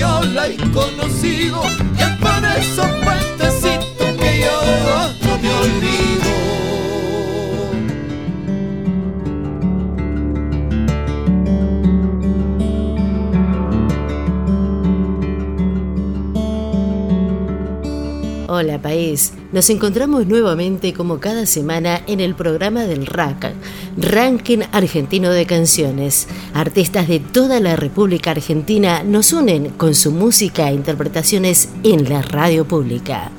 yo la he conocido, y por esos puentecitos no me olvido. Hola país, nos encontramos nuevamente como cada semana en el programa del RAC, Ranking Argentino de Canciones. Artistas de toda la República Argentina nos unen con su música e interpretaciones en la radio pública.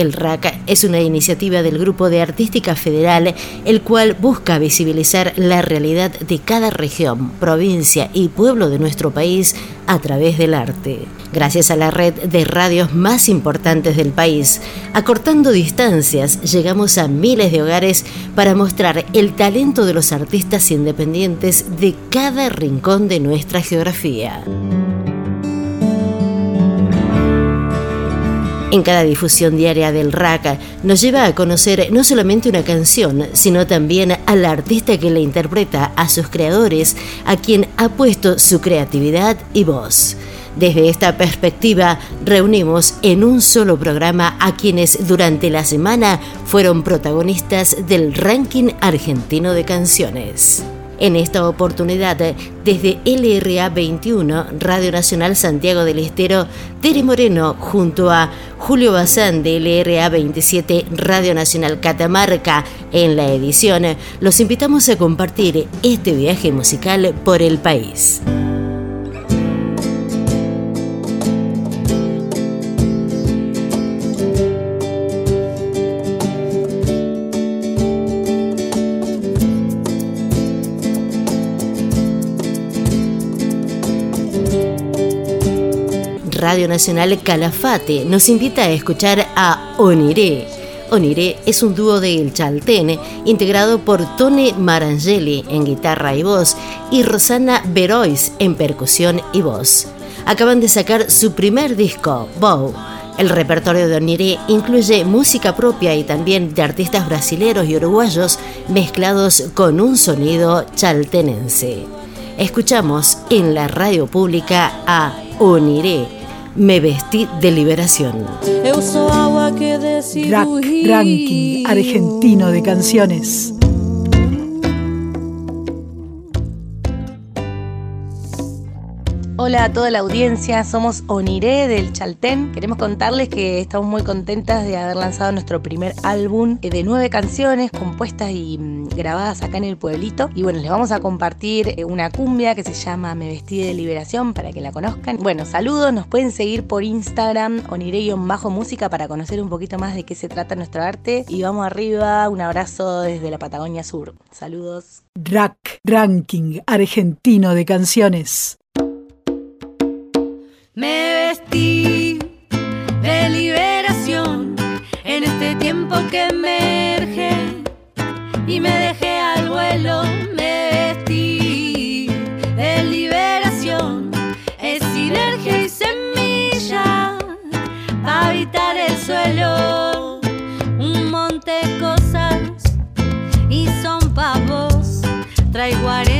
El RAC es una iniciativa del Grupo de Artística Federal, el cual busca visibilizar la realidad de cada región, provincia y pueblo de nuestro país a través del arte. Gracias a la red de radios más importantes del país, acortando distancias, llegamos a miles de hogares para mostrar el talento de los artistas independientes de cada rincón de nuestra geografía. En cada difusión diaria del RAC nos lleva a conocer no solamente una canción, sino también al artista que la interpreta, a sus creadores, a quien ha puesto su creatividad y voz. Desde esta perspectiva, reunimos en un solo programa a quienes durante la semana fueron protagonistas del ranking argentino de canciones. En esta oportunidad, desde LRA 21, Radio Nacional Santiago del Estero, Tere Moreno, junto a Julio Bazán de LRA 27, Radio Nacional Catamarca, en la edición, los invitamos a compartir este viaje musical por el país. Radio Nacional Calafate nos invita a escuchar a Oniré. Oniré es un dúo de Chaltén integrado por Tone Marangeli en guitarra y voz y Rosana Berois en percusión y voz. Acaban de sacar su primer disco, Bow. El repertorio de Oniré incluye música propia y también de artistas brasileros y uruguayos mezclados con un sonido chaltenense. Escuchamos en la radio pública a Oniré me vestí de liberación. Ranking Argentino de Canciones. Hola a toda la audiencia, somos Oniré del Chaltén. Queremos contarles que estamos muy contentas de haber lanzado nuestro primer álbum de nueve canciones compuestas y mm, grabadas acá en el pueblito. Y bueno, les vamos a compartir eh, una cumbia que se llama Me Vestí de Liberación para que la conozcan. Bueno, saludos, nos pueden seguir por Instagram, Oniré-Bajo Música para conocer un poquito más de qué se trata nuestro arte. Y vamos arriba, un abrazo desde la Patagonia Sur. Saludos. Rack Ranking Argentino de Canciones. Me vestí de liberación en este tiempo que emerge y me dejé al vuelo. Me vestí de liberación, es sinergia y semilla para habitar el suelo. Un monte de cosas y son pavos. Traigo arena,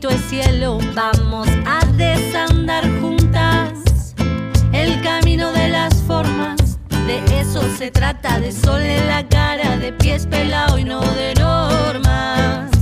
poquito el cielo. Vamos a desandar juntas el camino de las formas. De eso se trata, de sol en la cara, de pies pelado y no de normas.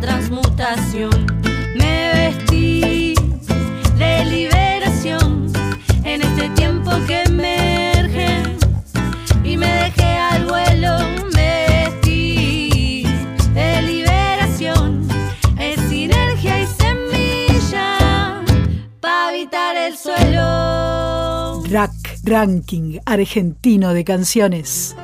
Transmutación. Me vestí de liberación en este tiempo que emerge y me dejé al vuelo. Me vestí de liberación, es sinergia y semilla para habitar el suelo. Rack Ranking Argentino de Canciones.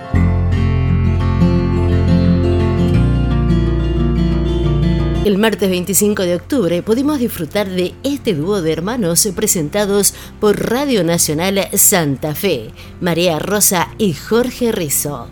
El martes 25 de octubre pudimos disfrutar de este dúo de hermanos presentados por Radio Nacional Santa Fe, María Rosa y Jorge Rizzo.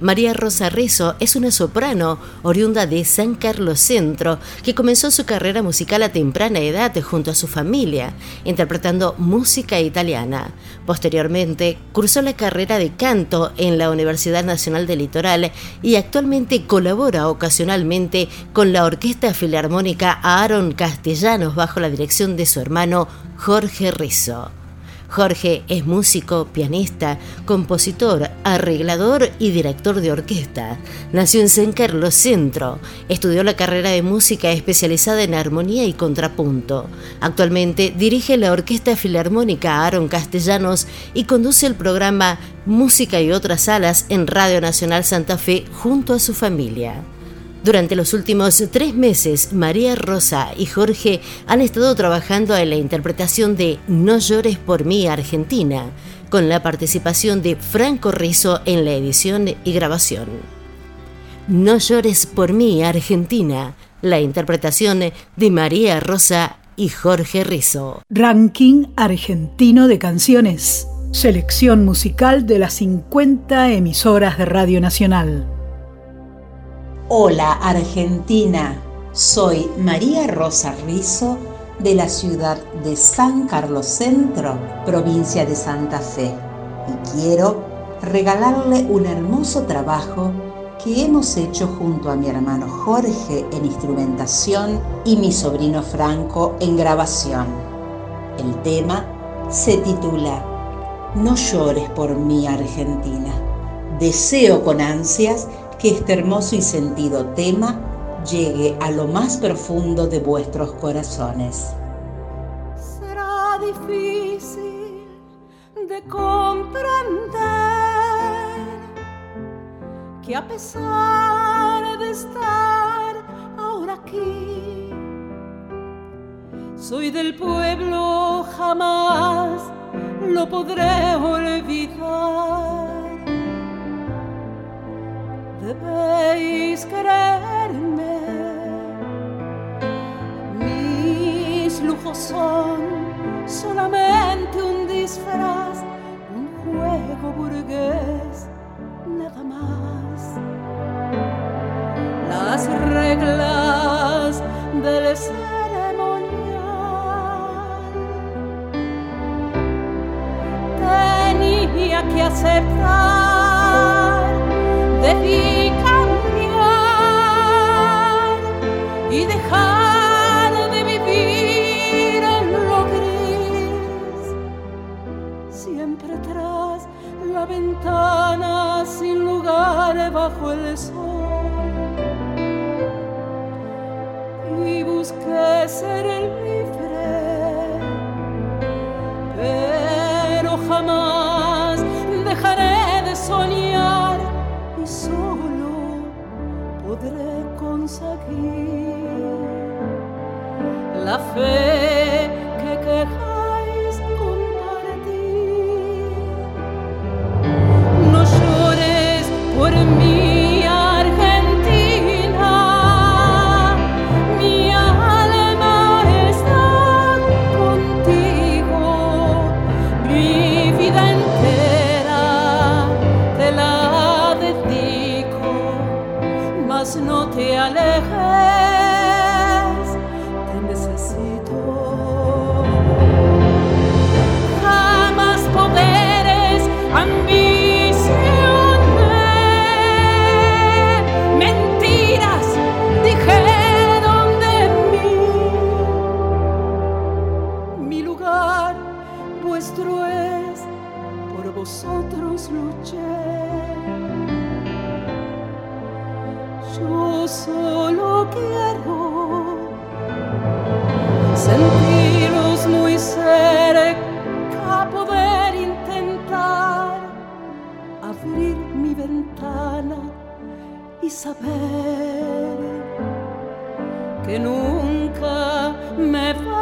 María Rosa Rizzo es una soprano oriunda de San Carlos Centro que comenzó su carrera musical a temprana edad junto a su familia, interpretando música italiana. Posteriormente, cursó la carrera de canto en la Universidad Nacional del Litoral y actualmente colabora ocasionalmente con la Orquesta Filarmónica Aaron Castellanos bajo la dirección de su hermano Jorge Rizzo. Jorge es músico, pianista, compositor, arreglador y director de orquesta. Nació en San Carlos Centro. Estudió la carrera de música especializada en armonía y contrapunto. Actualmente dirige la Orquesta Filarmónica Aaron Castellanos y conduce el programa Música y otras salas en Radio Nacional Santa Fe junto a su familia. Durante los últimos tres meses, María Rosa y Jorge han estado trabajando en la interpretación de No llores por mí, Argentina, con la participación de Franco Rizzo en la edición y grabación. No llores por mí, Argentina, la interpretación de María Rosa y Jorge Rizzo. Ranking Argentino de Canciones. Selección musical de las 50 emisoras de Radio Nacional. Hola Argentina, soy María Rosa Rizzo de la ciudad de San Carlos Centro, provincia de Santa Fe, y quiero regalarle un hermoso trabajo que hemos hecho junto a mi hermano Jorge en instrumentación y mi sobrino Franco en grabación. El tema se titula No llores por mí Argentina. Deseo con ansias que este hermoso y sentido tema llegue a lo más profundo de vuestros corazones. Será difícil de comprender que a pesar de estar ahora aquí, soy del pueblo, jamás lo podré olvidar debéis creerme. Mis lujos son solamente un disfraz, un juego burgués, nada más. Las reglas del ceremonial tenía que aceptar debí cambiar y dejar de vivir en lo gris, siempre tras la ventana sin lugar bajo el sol. Y busqué ser conseguir la fe sentirlos muy cerca, poder intentar abrir mi ventana y saber que nunca me va.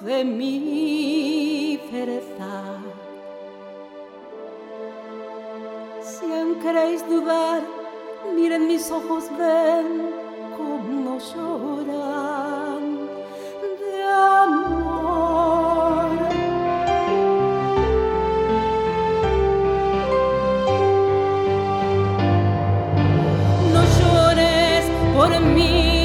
De mi pereza. Si aún queréis dudar, miren mis ojos, ven como lloran de amor. No llores por mí.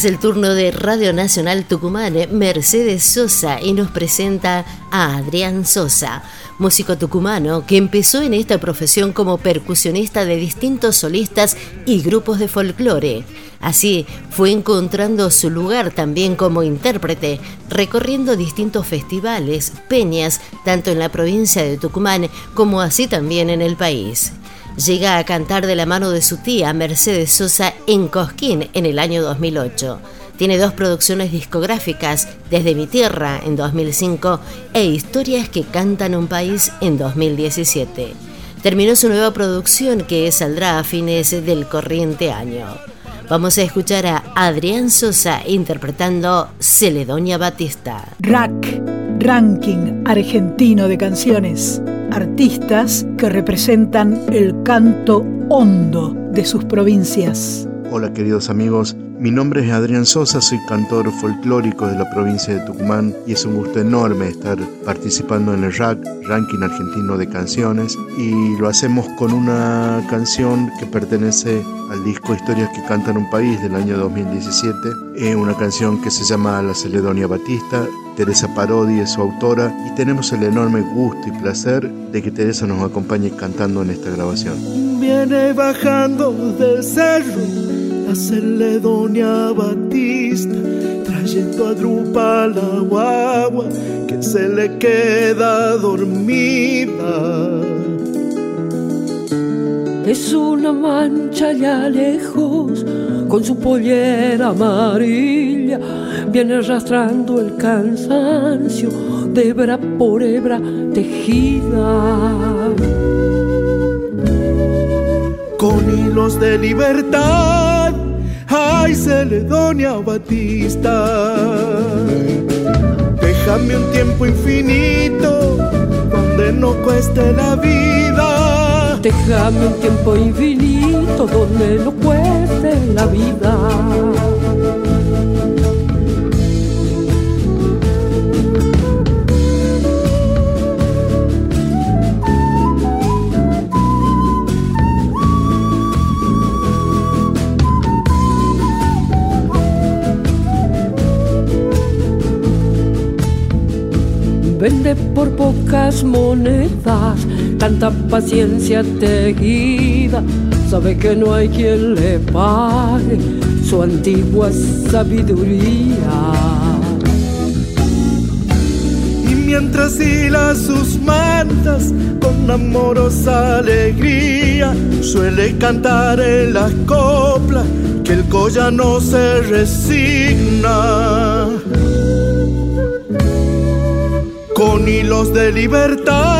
Es el turno de Radio Nacional Tucumán, Mercedes Sosa, y nos presenta a Adrián Sosa, músico tucumano que empezó en esta profesión como percusionista de distintos solistas y grupos de folclore. Así fue encontrando su lugar también como intérprete, recorriendo distintos festivales, peñas, tanto en la provincia de Tucumán como así también en el país llega a cantar de la mano de su tía Mercedes Sosa en Cosquín en el año 2008. Tiene dos producciones discográficas, Desde mi tierra en 2005 e Historias que cantan un país en 2017. Terminó su nueva producción que saldrá a fines del corriente año. Vamos a escuchar a Adrián Sosa interpretando Celedonia Batista. Rack, Ranking Argentino de Canciones. Artistas que representan el canto hondo de sus provincias. Hola queridos amigos, mi nombre es Adrián Sosa, soy cantor folclórico de la provincia de Tucumán y es un gusto enorme estar participando en el RAC, Ranking Argentino de Canciones, y lo hacemos con una canción que pertenece al disco Historias que cantan un país del año 2017, es una canción que se llama La Celedonia Batista, Teresa Parodi es su autora y tenemos el enorme gusto y placer de que Teresa nos acompañe cantando en esta grabación. Viene bajando del cerro la Celedonia Batista, trayendo a Drupa la guagua que se le queda dormida. Es una mancha allá lejos, con su pollera amarilla, viene arrastrando el cansancio de hebra por hebra tejida. Con hilos de libertad ay Celedonia Batista. Déjame un tiempo infinito donde no cueste la vida. Déjame un tiempo infinito donde no cueste la vida. vende por pocas monedas, tanta paciencia te guida, sabe que no hay quien le pague su antigua sabiduría. Y mientras hila sus mantas con amorosa alegría, suele cantar en las coplas que el colla no se resigna con hilos de libertad.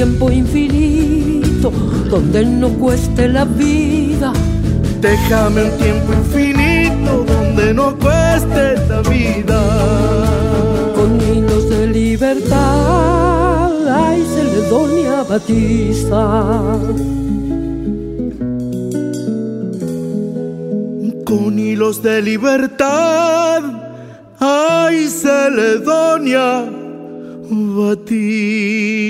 Tiempo infinito donde no cueste la vida. Déjame un tiempo infinito donde no cueste la vida. Con hilos de libertad, ay Celedonia Batista. Con hilos de libertad, ay Celedonia Batista.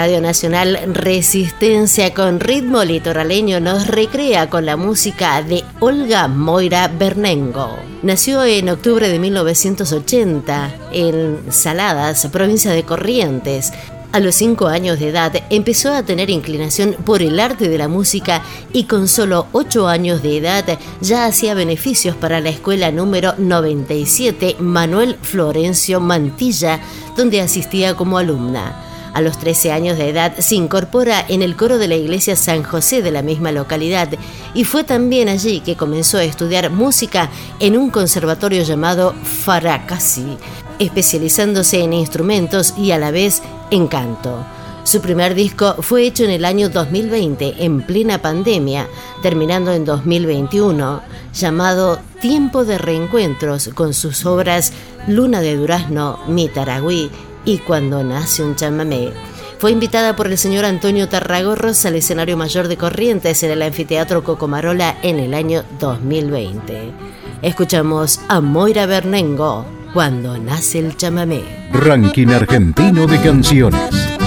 Radio Nacional Resistencia con ritmo litoraleño nos recrea con la música de Olga Moira Bernengo. Nació en octubre de 1980 en Saladas, provincia de Corrientes. A los cinco años de edad empezó a tener inclinación por el arte de la música y con solo ocho años de edad ya hacía beneficios para la escuela número 97 Manuel Florencio Mantilla, donde asistía como alumna. A los 13 años de edad se incorpora en el coro de la iglesia San José de la misma localidad y fue también allí que comenzó a estudiar música en un conservatorio llamado Faracasi. especializándose en instrumentos y a la vez en canto. Su primer disco fue hecho en el año 2020, en plena pandemia, terminando en 2021, llamado Tiempo de Reencuentros, con sus obras Luna de Durazno, Mi Taragüí y Cuando nace un chamamé. Fue invitada por el señor Antonio Tarragorros al escenario mayor de Corrientes en el anfiteatro Cocomarola en el año 2020. Escuchamos a Moira Bernengo cuando nace el chamamé. Ranking argentino de canciones.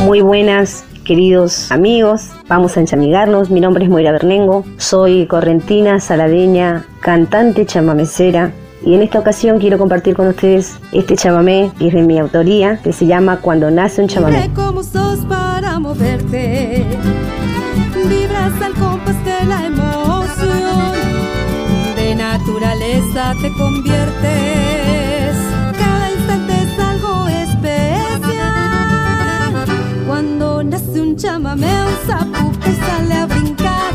Muy buenas, queridos amigos. Vamos a enchamigarnos. Mi nombre es Moira Bernengo. Soy correntina, saladeña, cantante chamamecera. Y en esta ocasión quiero compartir con ustedes este chamamé que es de mi autoría, que se llama Cuando nace un chamamé. ¿Cómo sos para moverte? Vibras al compás de la emoción. De naturaleza te conviertes. Cada instante es algo especial. Cuando nace un chamamé, un que sale a brincar.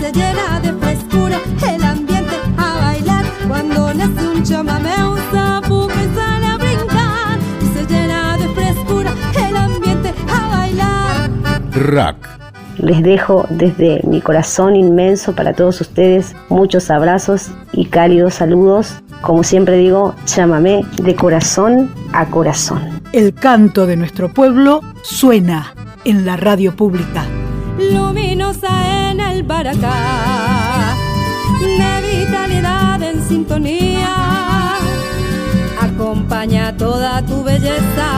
Se llena de Cuando nace un chamamé, un sapo que sale a brincar. Y se llena de frescura el ambiente a bailar. Rack. Les dejo desde mi corazón inmenso para todos ustedes muchos abrazos y cálidos saludos. Como siempre digo, chamamé de corazón a corazón. El canto de nuestro pueblo suena en la radio pública. luminosa en el baracá, sintonía, acompaña toda tu belleza,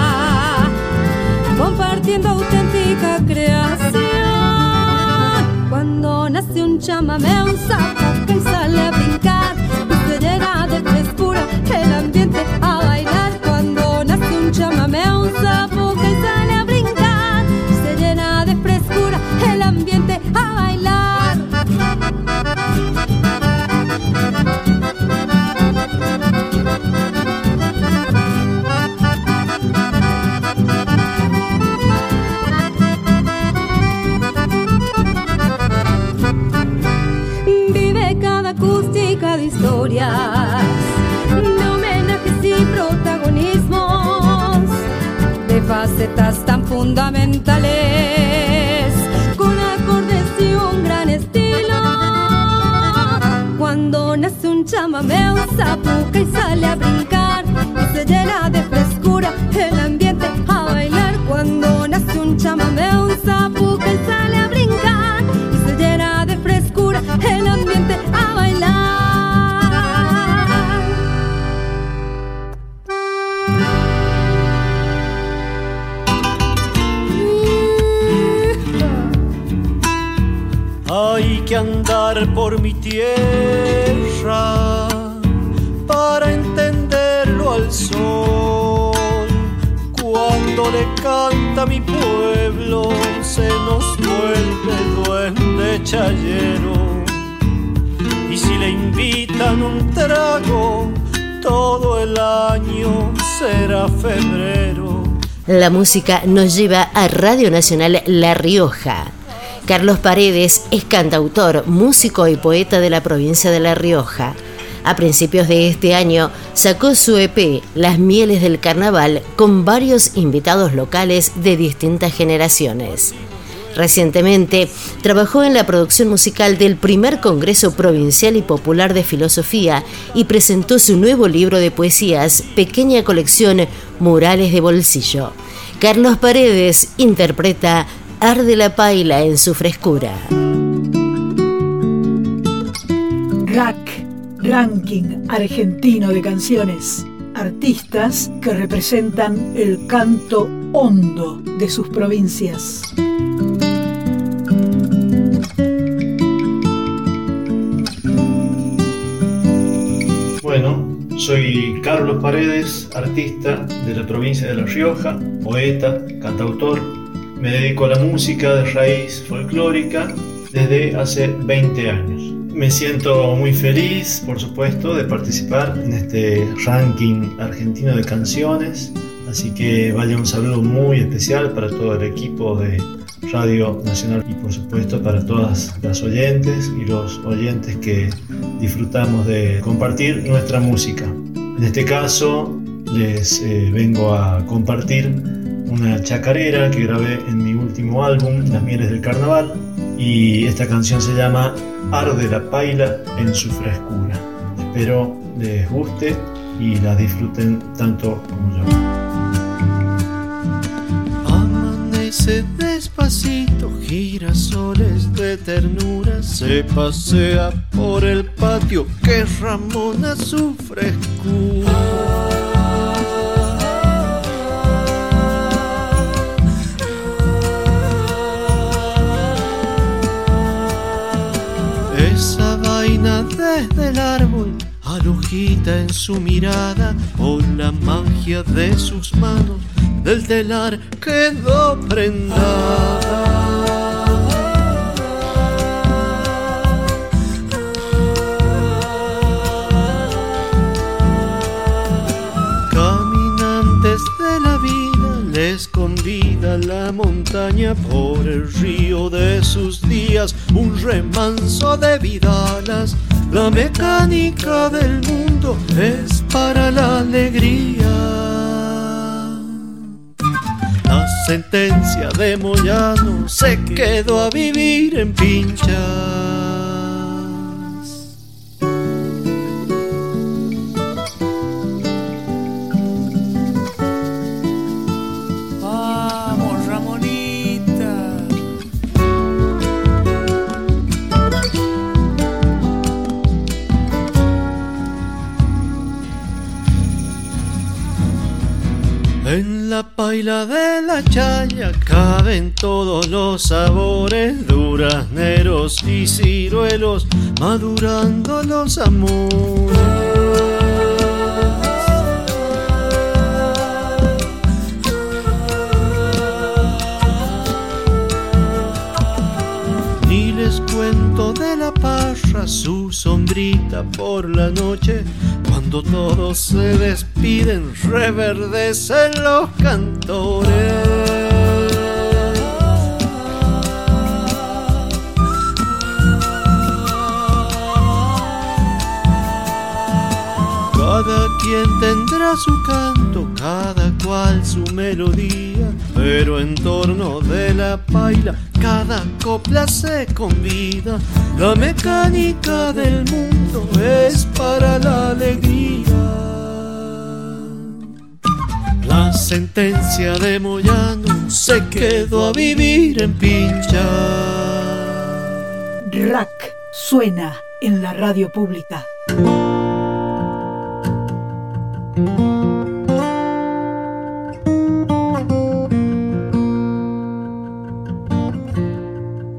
compartiendo auténtica creación. Cuando nace un chamamé, un sapo que sale a brincar, y se llena de frescura el ambiente a bailar. Cuando nace un chamamé, un sapo facetas tan fundamentales, con acordes y un gran estilo. Cuando nace un chamamé, un zapuca y sale a brincar, y se llena de frescura el andar por mi tierra para entenderlo al sol. Cuando le canta mi pueblo, se nos vuelve duende chayero. Y si le invitan un trago, todo el año será febrero. La música nos lleva a Radio Nacional La Rioja. Carlos Paredes es cantautor, músico y poeta de la provincia de La Rioja. A principios de este año sacó su EP Las Mieles del Carnaval con varios invitados locales de distintas generaciones. Recientemente trabajó en la producción musical del primer Congreso Provincial y Popular de Filosofía y presentó su nuevo libro de poesías, pequeña colección Murales de Bolsillo. Carlos Paredes interpreta Arde la Paila en su frescura. Rack, Ranking Argentino de Canciones. Artistas que representan el canto hondo de sus provincias. Bueno, soy Carlos Paredes, artista de la provincia de La Rioja, poeta, cantautor. Me dedico a la música de raíz folclórica desde hace 20 años. Me siento muy feliz, por supuesto, de participar en este ranking argentino de canciones. Así que vaya un saludo muy especial para todo el equipo de Radio Nacional y por supuesto para todas las oyentes y los oyentes que disfrutamos de compartir nuestra música. En este caso les eh, vengo a compartir una chacarera que grabé en mi último álbum, Las Mieles del Carnaval, y esta canción se llama Arde la Paila en su frescura. Espero les guste y la disfruten tanto como yo. Amanece despacito, girasoles de ternura, se pasea por el patio que ramona su frescura. Desde el árbol alujita en su mirada por la magia de sus manos del telar quedó prendada. Caminantes de la vida les convida la montaña por el río de sus días, un remanso de vidalas. La mecánica del mundo es para la alegría. La sentencia de Moyano se quedó a vivir en pinchas. En la paila de la chaya caben todos los sabores, durazneros y ciruelos, madurando los amores. Ni les cuento de la parra, su sombrita por la noche, cuando todos se despiden, reverdecen los cantores. Quien tendrá su canto, cada cual su melodía, pero en torno de la paila cada copla se convida. La mecánica del mundo es para la alegría. La sentencia de Moyano se quedó a vivir en pincha. Rack suena en la radio pública.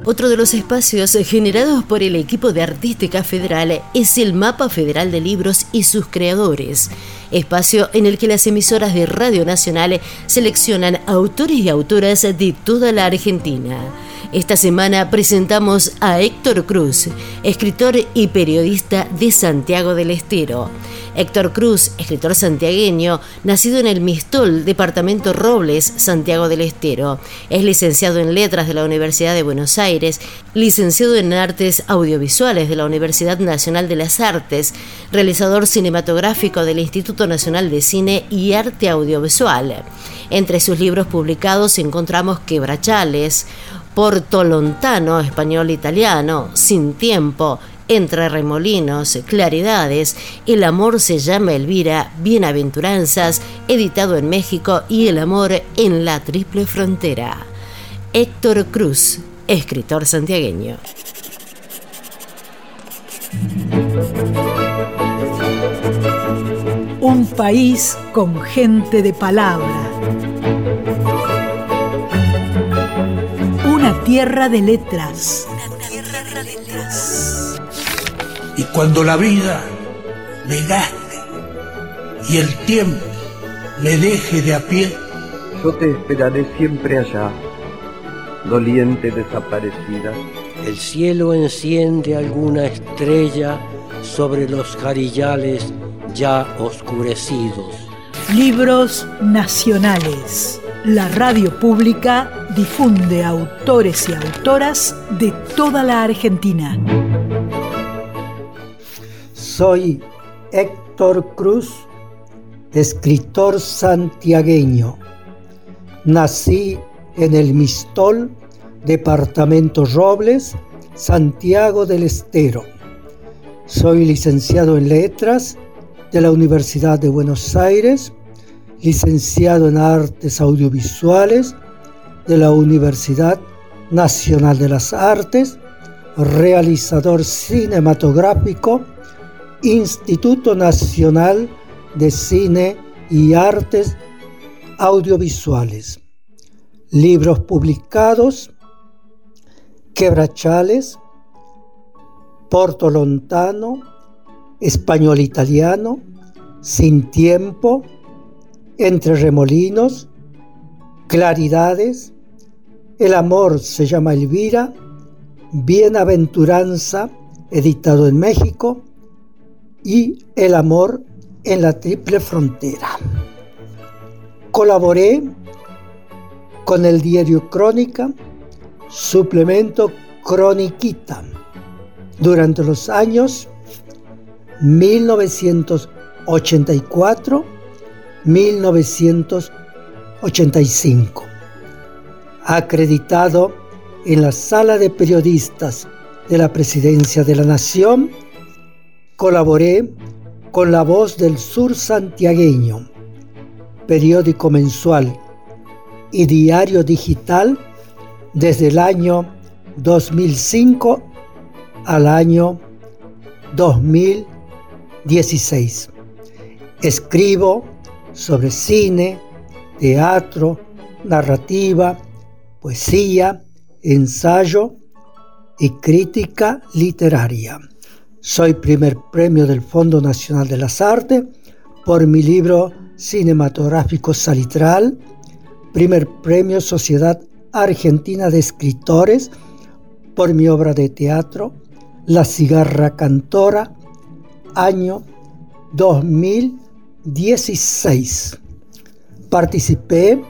Otro de los espacios generados por el equipo de Artística Federal es el Mapa Federal de Libros y sus creadores, espacio en el que las emisoras de Radio Nacional seleccionan autores y autoras de toda la Argentina. Esta semana presentamos a Héctor Cruz, escritor y periodista de Santiago del Estero. Héctor Cruz, escritor santiagueño, nacido en el Mistol, departamento Robles, Santiago del Estero. Es licenciado en Letras de la Universidad de Buenos Aires, licenciado en Artes Audiovisuales de la Universidad Nacional de las Artes, realizador cinematográfico del Instituto Nacional de Cine y Arte Audiovisual. Entre sus libros publicados encontramos Quebrachales, Porto Lontano, español-italiano, Sin Tiempo, Entre Remolinos, Claridades, El Amor se llama Elvira, Bienaventuranzas, editado en México, y El Amor en la Triple Frontera. Héctor Cruz, escritor santiagueño. Un país con gente de palabra. Una tierra de letras. Y cuando la vida me gaste y el tiempo me deje de a pie, Yo te esperaré siempre allá, doliente desaparecida. El cielo enciende alguna estrella sobre los jarillales ya oscurecidos. Libros nacionales. La radio pública difunde autores y autoras de toda la Argentina. Soy Héctor Cruz escritor santiagueño. Nací en el Mistol, departamento Robles, Santiago del Estero. Soy licenciado en letras de la Universidad de Buenos Aires, licenciado en artes audiovisuales de la Universidad Nacional de las Artes, realizador cinematográfico, Instituto Nacional de Cine y Artes Audiovisuales. Libros publicados, Quebrachales, Porto Lontano, Español Italiano, Sin Tiempo, Entre Remolinos, Claridades, El Amor se llama Elvira, Bienaventuranza, editado en México, y El Amor en la Triple Frontera. Colaboré con el diario Crónica, suplemento Croniquita, durante los años 1984-1985. Acreditado en la sala de periodistas de la Presidencia de la Nación, colaboré con La Voz del Sur Santiagueño, periódico mensual y diario digital desde el año 2005 al año 2016. Escribo sobre cine, teatro, narrativa, poesía, ensayo y crítica literaria. Soy primer premio del Fondo Nacional de las Artes por mi libro cinematográfico Salitral, primer premio Sociedad Argentina de Escritores por mi obra de teatro La cigarra cantora, año 2016. Participé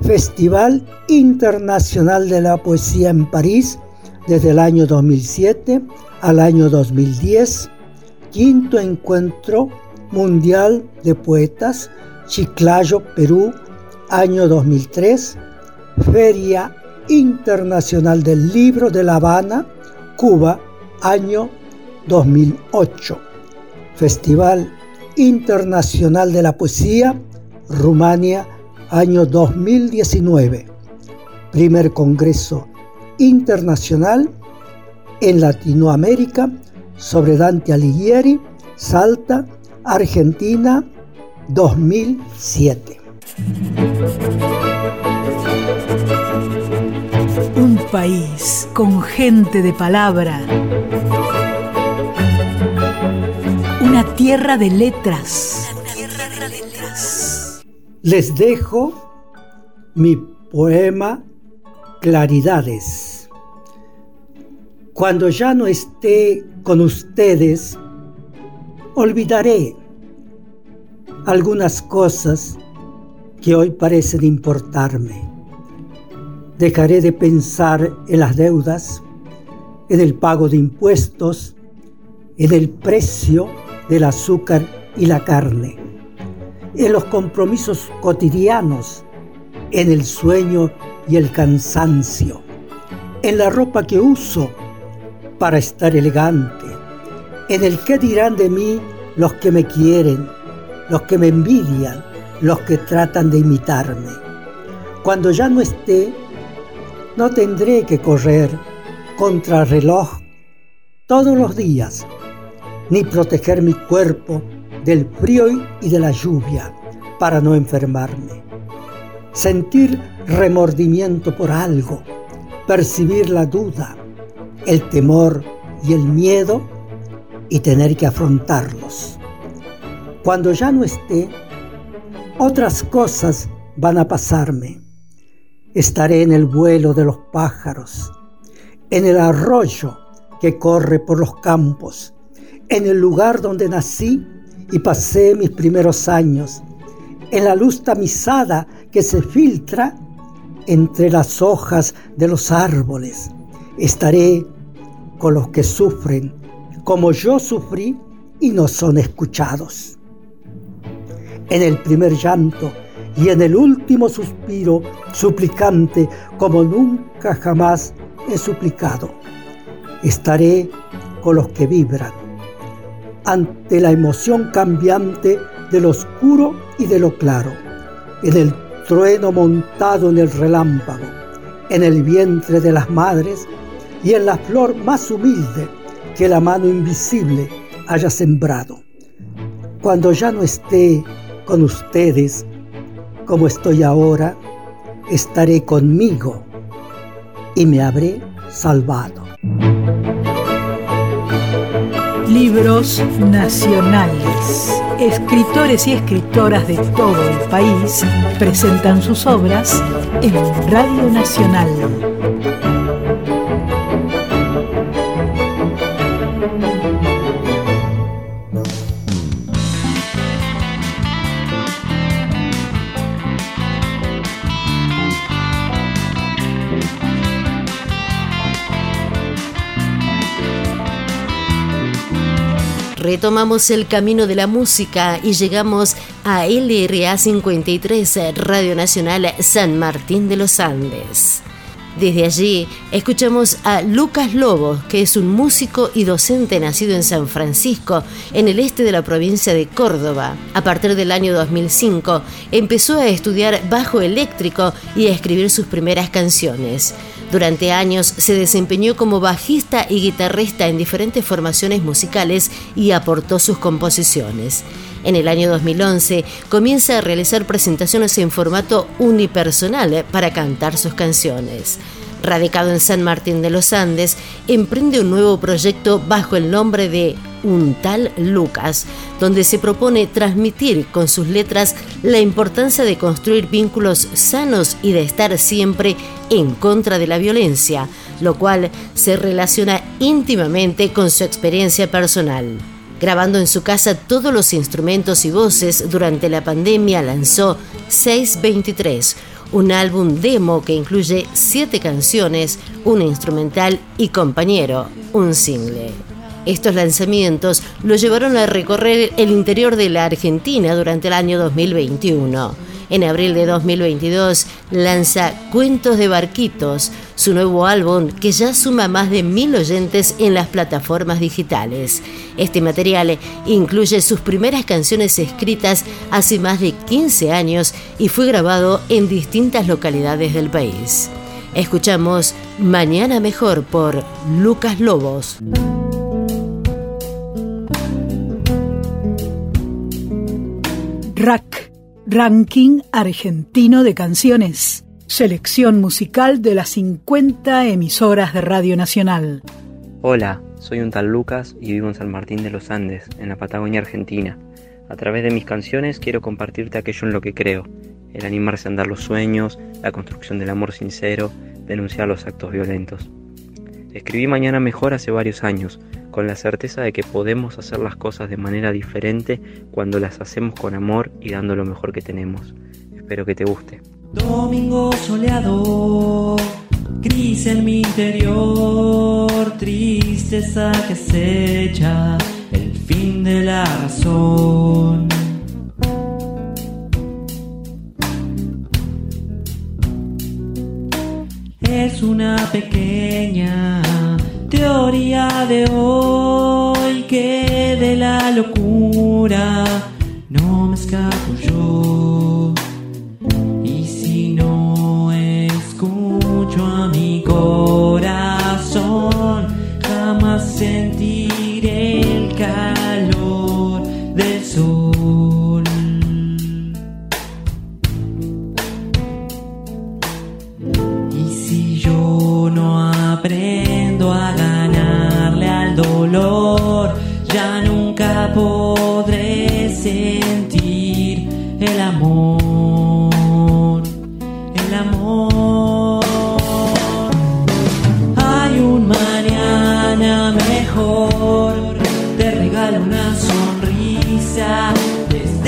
Festival Internacional de la Poesía en París desde el año 2007 al año 2010, quinto encuentro mundial de poetas, Chiclayo, Perú, año 2003, Feria Internacional del Libro de La Habana, Cuba, año 2008, Festival Internacional de la Poesía, Rumania, año 2019, primer Congreso Internacional en Latinoamérica sobre Dante Alighieri, Salta, Argentina, 2007. Un país con gente de palabra. Una tierra de letras. Les dejo mi poema Claridades. Cuando ya no esté con ustedes, olvidaré algunas cosas que hoy parecen importarme. Dejaré de pensar en las deudas, en el pago de impuestos, en el precio del azúcar y la carne, en los compromisos cotidianos, en el sueño y el cansancio, en la ropa que uso para estar elegante, en el qué dirán de mí los que me quieren, los que me envidian, los que tratan de imitarme. Cuando ya no esté, no tendré que correr contra el reloj todos los días, ni proteger mi cuerpo del frío y de la lluvia para no enfermarme. Sentir remordimiento por algo, percibir la duda, el temor y el miedo y tener que afrontarlos. Cuando ya no esté, otras cosas van a pasarme. Estaré en el vuelo de los pájaros, en el arroyo que corre por los campos, en el lugar donde nací y pasé mis primeros años, en la luz tamizada que se filtra entre las hojas de los árboles, Estaré con los que sufren como yo sufrí y no son escuchados. en el primer llanto y en el último suspiro, suplicante como nunca jamás he suplicado. Estaré con los que vibran ante la emoción cambiante de lo oscuro y de lo claro, en el trueno montado en el relámpago, en el vientre de las madres y en la flor más humilde que la mano invisible haya sembrado. Cuando ya no esté con ustedes como estoy ahora, estaré conmigo y me habré salvado. Libros nacionales. Escritores y escritoras de todo el país presentan sus obras en Radio Nacional. Retomamos el camino de la música y llegamos a LRA 53, Radio Nacional San Martín de los Andes. Desde allí escuchamos a Lucas Lobos, que es un músico y docente nacido en San Francisco, en el este de la provincia de Córdoba. A partir del año 2005 empezó a estudiar bajo eléctrico y a escribir sus primeras canciones. Durante años se desempeñó como bajista y guitarrista en diferentes formaciones musicales y aportó sus composiciones. En el año 2011 comienza a realizar presentaciones en formato unipersonal para cantar sus canciones. Radicado en San Martín de los Andes, emprende un nuevo proyecto bajo el nombre de Un tal Lucas, donde se propone transmitir con sus letras la importancia de construir vínculos sanos y de estar siempre en contra de la violencia, lo cual se relaciona íntimamente con su experiencia personal. Grabando en su casa todos los instrumentos y voces durante la pandemia, lanzó 623, un álbum demo que incluye siete canciones, un instrumental y compañero, un single. Estos lanzamientos lo llevaron a recorrer el interior de la Argentina durante el año 2021 en abril de 2022 lanza Cuentos de Barquitos, su nuevo álbum que ya suma más de mil oyentes en las plataformas digitales. Este material incluye sus primeras canciones escritas hace más de 15 años y fue grabado en distintas localidades del país. Escuchamos Mañana Mejor por Lucas Lobos. Rack Ranking Argentino de Canciones. Selección musical de las 50 emisoras de Radio Nacional. Hola, soy un tal Lucas y vivo en San Martín de los Andes, en la Patagonia Argentina. A través de mis canciones quiero compartirte aquello en lo que creo, el animarse a andar los sueños, la construcción del amor sincero, denunciar los actos violentos. Escribí Mañana Mejor hace varios años, con la certeza de que podemos hacer las cosas de manera diferente cuando las hacemos con amor y dando lo mejor que tenemos. Espero que te guste. Domingo soleado, gris en mi interior, tristeza que se echa, el fin de la razón. Es una pequeña teoría de hoy que de la locura no me escapo yo. Y si no escucho a mi corazón,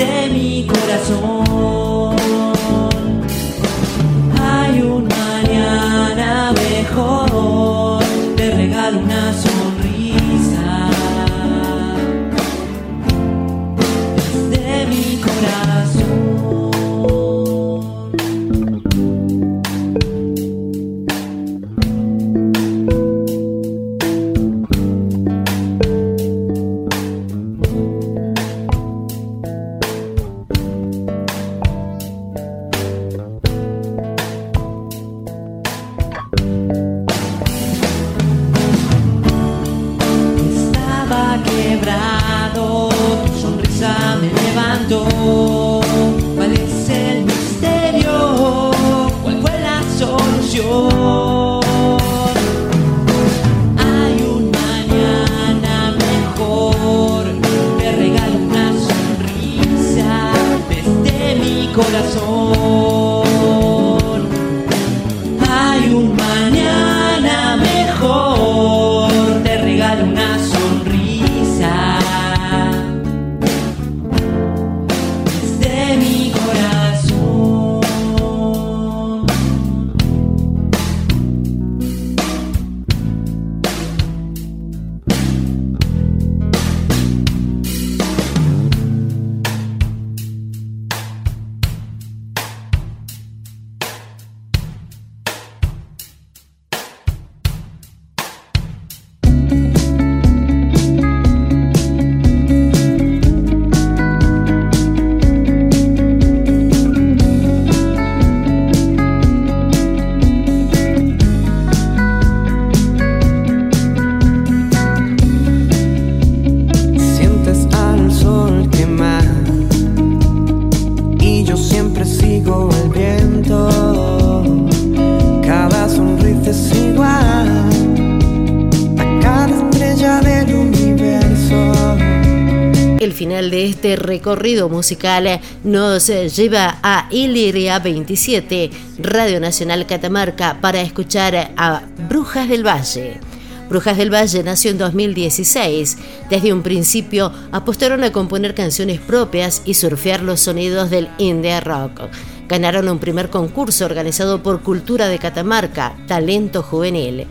desde mi corazón. Este recorrido musical nos lleva a Iliria 27, Radio Nacional Catamarca, para escuchar a Brujas del Valle. Brujas del Valle nació en 2016. Desde un principio apostaron a componer canciones propias y surfear los sonidos del indie rock. Ganaron un primer concurso organizado por Cultura de Catamarca, Talento Juvenil.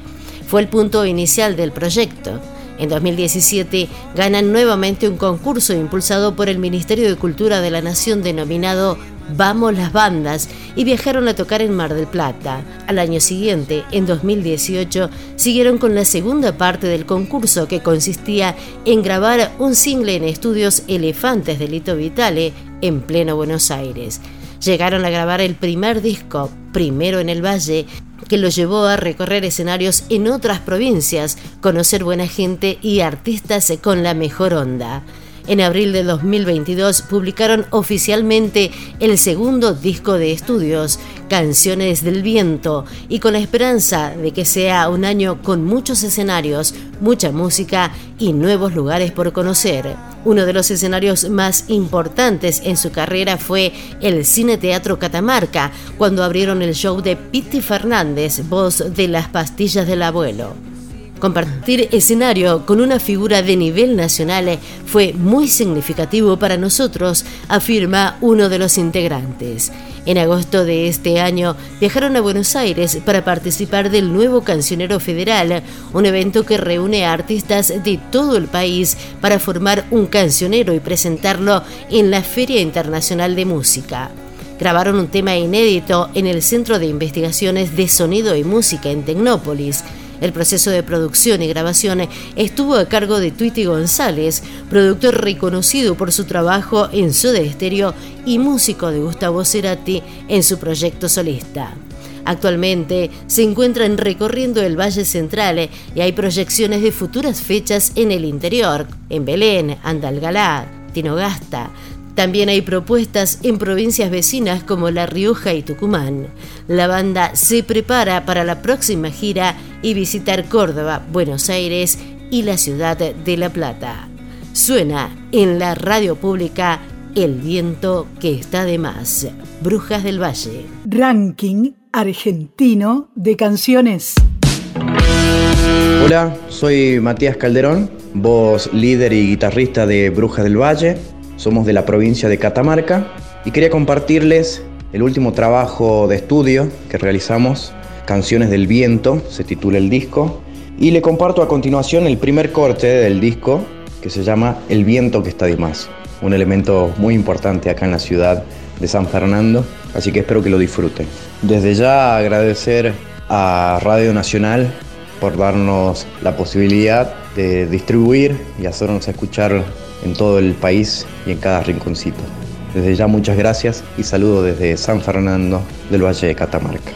Fue el punto inicial del proyecto. En 2017 ganan nuevamente un concurso impulsado por el Ministerio de Cultura de la Nación denominado Vamos las bandas y viajaron a tocar en Mar del Plata. Al año siguiente, en 2018, siguieron con la segunda parte del concurso que consistía en grabar un single en estudios Elefantes de Lito Vitale en pleno Buenos Aires. Llegaron a grabar el primer disco, primero en el Valle, que lo llevó a recorrer escenarios en otras provincias, conocer buena gente y artistas con la mejor onda. En abril de 2022 publicaron oficialmente el segundo disco de estudios, Canciones del Viento, y con la esperanza de que sea un año con muchos escenarios, mucha música y nuevos lugares por conocer. Uno de los escenarios más importantes en su carrera fue el Cine Teatro Catamarca, cuando abrieron el show de Piti Fernández, voz de las pastillas del abuelo. Compartir escenario con una figura de nivel nacional fue muy significativo para nosotros, afirma uno de los integrantes. En agosto de este año viajaron a Buenos Aires para participar del nuevo Cancionero Federal, un evento que reúne a artistas de todo el país para formar un cancionero y presentarlo en la Feria Internacional de Música. Grabaron un tema inédito en el Centro de Investigaciones de Sonido y Música en Tecnópolis. El proceso de producción y grabación estuvo a cargo de Twitty González, productor reconocido por su trabajo en Soda Estéreo y músico de Gustavo Cerati en su proyecto solista. Actualmente se encuentran recorriendo el Valle Central y hay proyecciones de futuras fechas en el interior, en Belén, Andalgalá, Tinogasta, también hay propuestas en provincias vecinas como La Rioja y Tucumán. La banda se prepara para la próxima gira y visitar Córdoba, Buenos Aires y la ciudad de La Plata. Suena en la radio pública El viento que está de más. Brujas del Valle. Ranking argentino de canciones. Hola, soy Matías Calderón, voz líder y guitarrista de Brujas del Valle somos de la provincia de Catamarca y quería compartirles el último trabajo de estudio que realizamos, Canciones del Viento, se titula el disco, y le comparto a continuación el primer corte del disco que se llama El viento que está de más, un elemento muy importante acá en la ciudad de San Fernando, así que espero que lo disfruten. Desde ya agradecer a Radio Nacional por darnos la posibilidad de distribuir y hacernos escuchar en todo el país y en cada rinconcito. Desde ya muchas gracias y saludo desde San Fernando del Valle de Catamarca.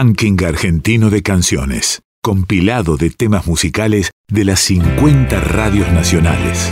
Ranking Argentino de Canciones, compilado de temas musicales de las 50 radios nacionales.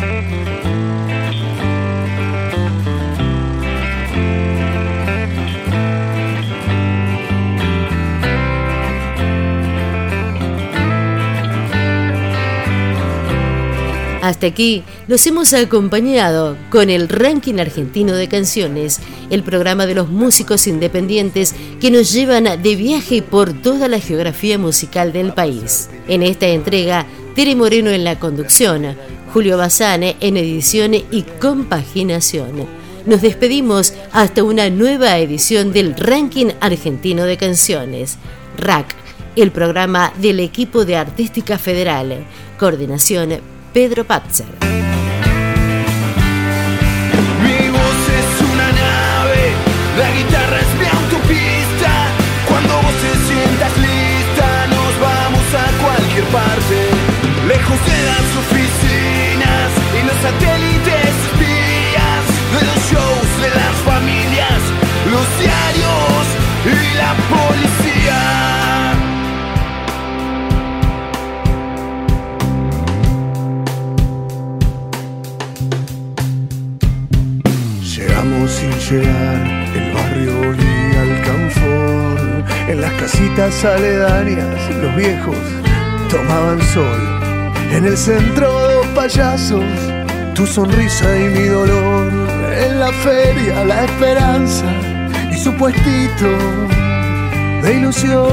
Hasta aquí los hemos acompañado con el Ranking Argentino de Canciones, el programa de los músicos independientes que nos llevan de viaje por toda la geografía musical del país. En esta entrega, Tere Moreno en la conducción, Julio Bazane en edición y compaginación. Nos despedimos hasta una nueva edición del Ranking Argentino de Canciones, RAC, el programa del equipo de Artística Federal. Coordinación Pedro Patzer. La guitarra parte. Lejos de las oficinas y los satélites espías, de los shows, de las familias, los diarios y la policía. Llegamos sin llegar, el barrio olía al. En las casitas aledañas, los viejos tomaban sol. En el centro dos payasos, tu sonrisa y mi dolor. En la feria, la esperanza y su puestito de ilusión.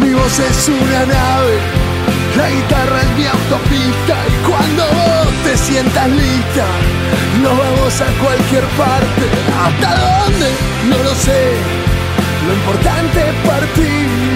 Mi voz es una nave, la guitarra es mi autopista y cuando sientas lista, nos vamos a cualquier parte. ¿Hasta dónde? No lo sé. Lo importante es partir